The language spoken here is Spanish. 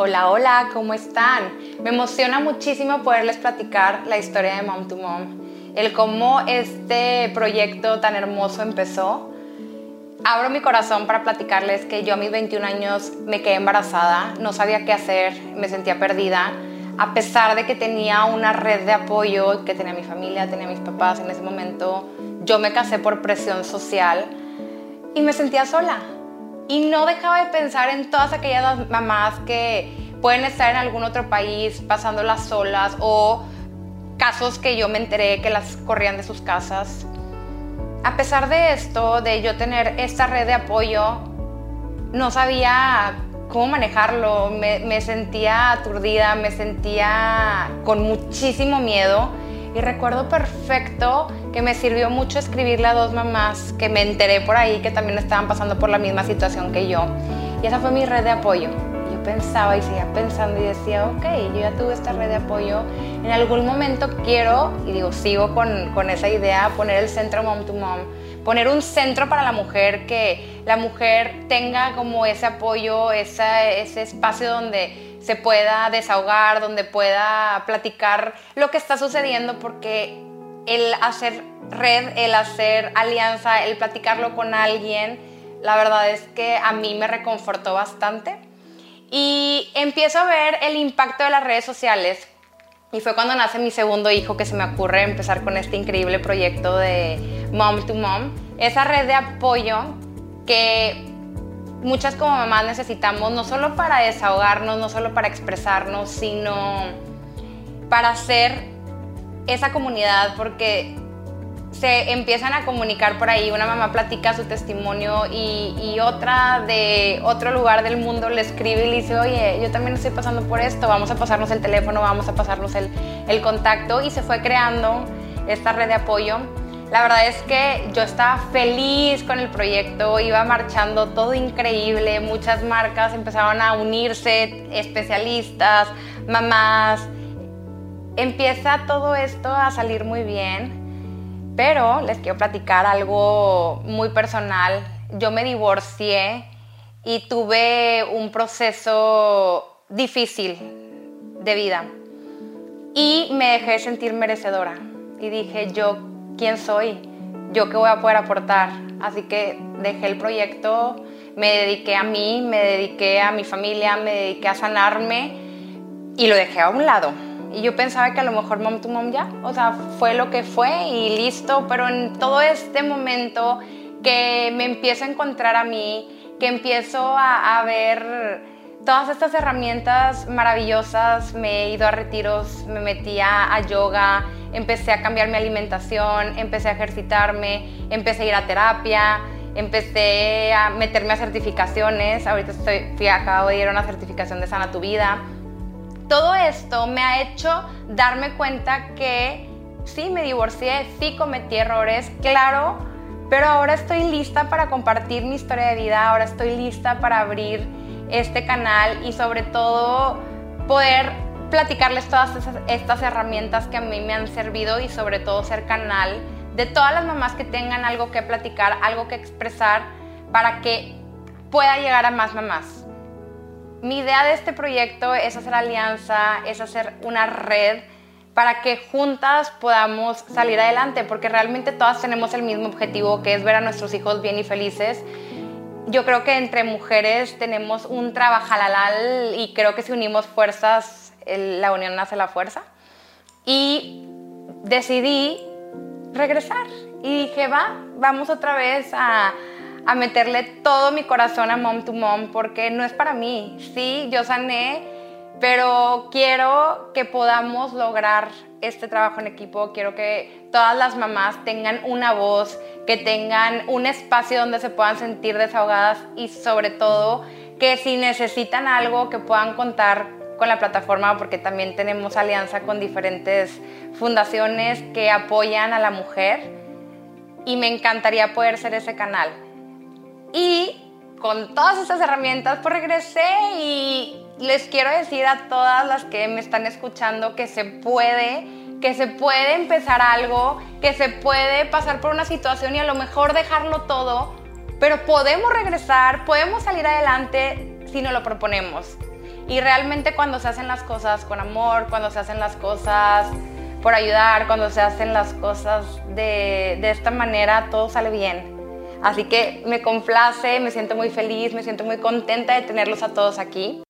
Hola, hola, ¿cómo están? Me emociona muchísimo poderles platicar la historia de Mom to Mom, el cómo este proyecto tan hermoso empezó. Abro mi corazón para platicarles que yo a mis 21 años me quedé embarazada, no sabía qué hacer, me sentía perdida, a pesar de que tenía una red de apoyo, que tenía mi familia, tenía mis papás en ese momento, yo me casé por presión social y me sentía sola. Y no dejaba de pensar en todas aquellas mamás que pueden estar en algún otro país pasándolas solas o casos que yo me enteré que las corrían de sus casas. A pesar de esto, de yo tener esta red de apoyo, no sabía cómo manejarlo, me, me, sentía aturdida, me sentía con muchísimo miedo y recuerdo perfecto que me sirvió mucho escribirle a dos mamás que me enteré por ahí que también estaban pasando por la misma situación que yo. Y esa fue mi red de apoyo. Yo pensaba y seguía pensando y decía, ok, yo ya tuve esta red de apoyo. En algún momento quiero, y digo, sigo con, con esa idea, poner el centro Mom to Mom poner un centro para la mujer, que la mujer tenga como ese apoyo, ese espacio donde se pueda desahogar, donde pueda platicar lo que está sucediendo, porque el hacer red, el hacer alianza, el platicarlo con alguien, la verdad es que a mí me reconfortó bastante. Y empiezo a ver el impacto de las redes sociales y fue cuando nace mi segundo hijo que se me ocurre empezar con este increíble proyecto de Mom to Mom. Esa red de apoyo que muchas como mamás necesitamos, no solo para desahogarnos, no solo para expresarnos, sino para hacer esa comunidad, porque se empiezan a comunicar por ahí, una mamá platica su testimonio y, otra de otro lugar del mundo le escribe y le dice, oye, yo también estoy pasando por esto, vamos a pasarnos el teléfono, vamos a pasarnos el, el contacto y se fue creando esta red de apoyo. La verdad es que yo estaba feliz con el proyecto, iba marchando todo increíble, muchas marcas empezaron a unirse, especialistas, mamás. Empieza todo esto a salir muy bien pero les quiero platicar algo muy personal. Yo me divorcié y tuve un proceso difícil de vida. Y me dejé sentir merecedora. Y dije, yo, ¿quién soy? ¿Yo qué voy a poder aportar? Así que dejé el proyecto, me dediqué a mí, me dediqué a mi familia, me dediqué a sanarme y lo dejé a un lado y yo pensaba que a lo mejor mom to mom ya, o sea, fue lo que fue y listo, pero en todo este momento que me empiezo a encontrar a mí, que empiezo a, a ver todas estas herramientas maravillosas, me he ido a retiros, me metí a, yoga, empecé a cambiar mi alimentación, empecé a ejercitarme, empecé a ir a terapia, empecé a meterme a certificaciones, ahorita estoy, fui, acabo de ir a una certificación de Sana Tu Vida, todo esto me ha hecho darme cuenta que sí me divorcié, sí cometí errores, claro, pero ahora estoy lista para compartir mi historia de vida, ahora estoy lista para abrir este canal y sobre todo poder platicarles todas estas herramientas que a mí me han servido y sobre todo ser canal de todas las mamás que tengan algo que platicar, algo que expresar para que pueda llegar a más mamás. Mi idea de este proyecto es hacer alianza, es hacer una red para que juntas podamos salir adelante, porque realmente todas tenemos el mismo objetivo, que es ver a nuestros hijos bien y felices. Yo creo que entre mujeres tenemos un trabajalal y creo que si unimos fuerzas, la unión hace la fuerza. Y decidí regresar y dije, va, vamos otra vez a a meterle todo mi corazón a Mom to Mom porque no es para mí. Sí, yo sané, pero quiero que podamos lograr este trabajo en equipo. Quiero que todas las mamás tengan una voz, que tengan un espacio donde se puedan sentir desahogadas y sobre todo que si necesitan algo que puedan contar con la plataforma porque también tenemos alianza con diferentes fundaciones que apoyan a la mujer y me encantaría poder ser ese canal. Y con todas estas herramientas, pues regresé y les quiero decir a todas las que me están escuchando que se puede, que se puede empezar algo, que se puede pasar por una situación y a lo mejor dejarlo todo, pero podemos regresar, podemos salir adelante si nos lo proponemos. Y realmente cuando se hacen las cosas con amor, cuando se hacen las cosas por ayudar, cuando se hacen las cosas de, de esta manera, todo sale bien. Así que me complace, me siento muy feliz, me siento muy contenta de tenerlos a todos aquí.